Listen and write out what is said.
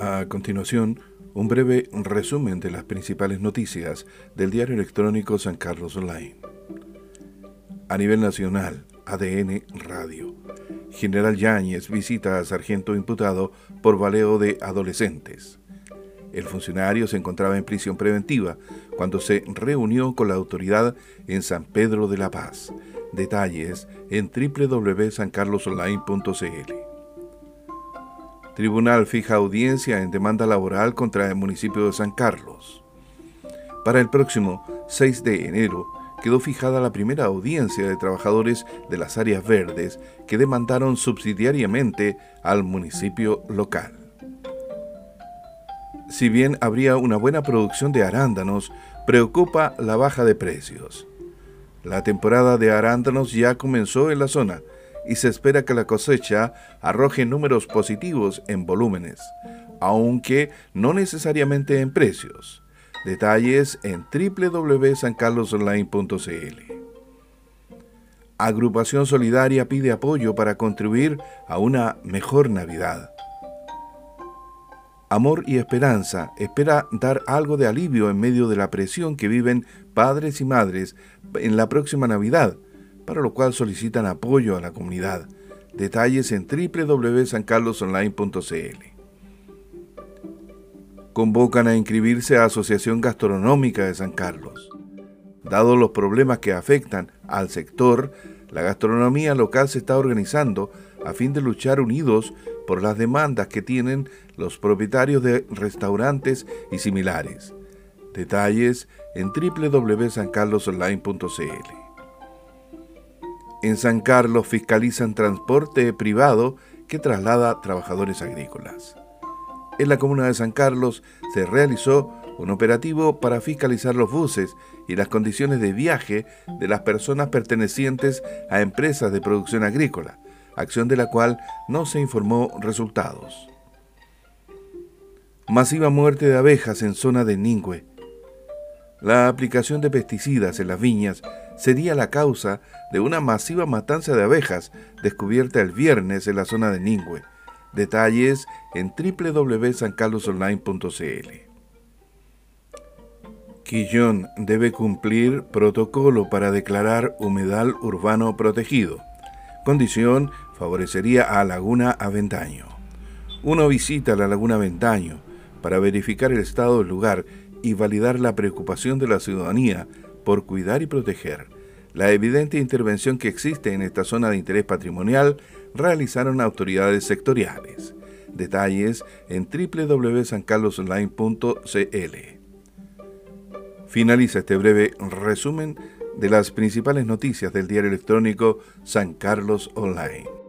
A continuación, un breve resumen de las principales noticias del diario electrónico San Carlos Online. A nivel nacional, ADN Radio. General Yáñez visita a sargento imputado por baleo de adolescentes. El funcionario se encontraba en prisión preventiva cuando se reunió con la autoridad en San Pedro de la Paz. Detalles en www.sancarlosonline.cl. Tribunal fija audiencia en demanda laboral contra el municipio de San Carlos. Para el próximo 6 de enero quedó fijada la primera audiencia de trabajadores de las áreas verdes que demandaron subsidiariamente al municipio local. Si bien habría una buena producción de arándanos, preocupa la baja de precios. La temporada de arándanos ya comenzó en la zona, y se espera que la cosecha arroje números positivos en volúmenes, aunque no necesariamente en precios. Detalles en www.sancarlosonline.cl. Agrupación Solidaria pide apoyo para contribuir a una mejor Navidad. Amor y Esperanza espera dar algo de alivio en medio de la presión que viven padres y madres en la próxima Navidad para lo cual solicitan apoyo a la comunidad. Detalles en www.sancarlosonline.cl. Convocan a inscribirse a Asociación Gastronómica de San Carlos. Dado los problemas que afectan al sector, la gastronomía local se está organizando a fin de luchar unidos por las demandas que tienen los propietarios de restaurantes y similares. Detalles en www.sancarlosonline.cl. En San Carlos fiscalizan transporte privado que traslada trabajadores agrícolas. En la comuna de San Carlos se realizó un operativo para fiscalizar los buses y las condiciones de viaje de las personas pertenecientes a empresas de producción agrícola, acción de la cual no se informó resultados. Masiva muerte de abejas en zona de Ningüe. La aplicación de pesticidas en las viñas sería la causa de una masiva matanza de abejas descubierta el viernes en la zona de Ningüe. Detalles en www.sancarlosonline.cl. Quillón debe cumplir protocolo para declarar humedal urbano protegido. Condición favorecería a Laguna Aventaño. Uno visita la Laguna Aventaño para verificar el estado del lugar y validar la preocupación de la ciudadanía por cuidar y proteger la evidente intervención que existe en esta zona de interés patrimonial realizaron autoridades sectoriales. Detalles en www.sancarlosonline.cl. Finaliza este breve resumen de las principales noticias del diario electrónico San Carlos Online.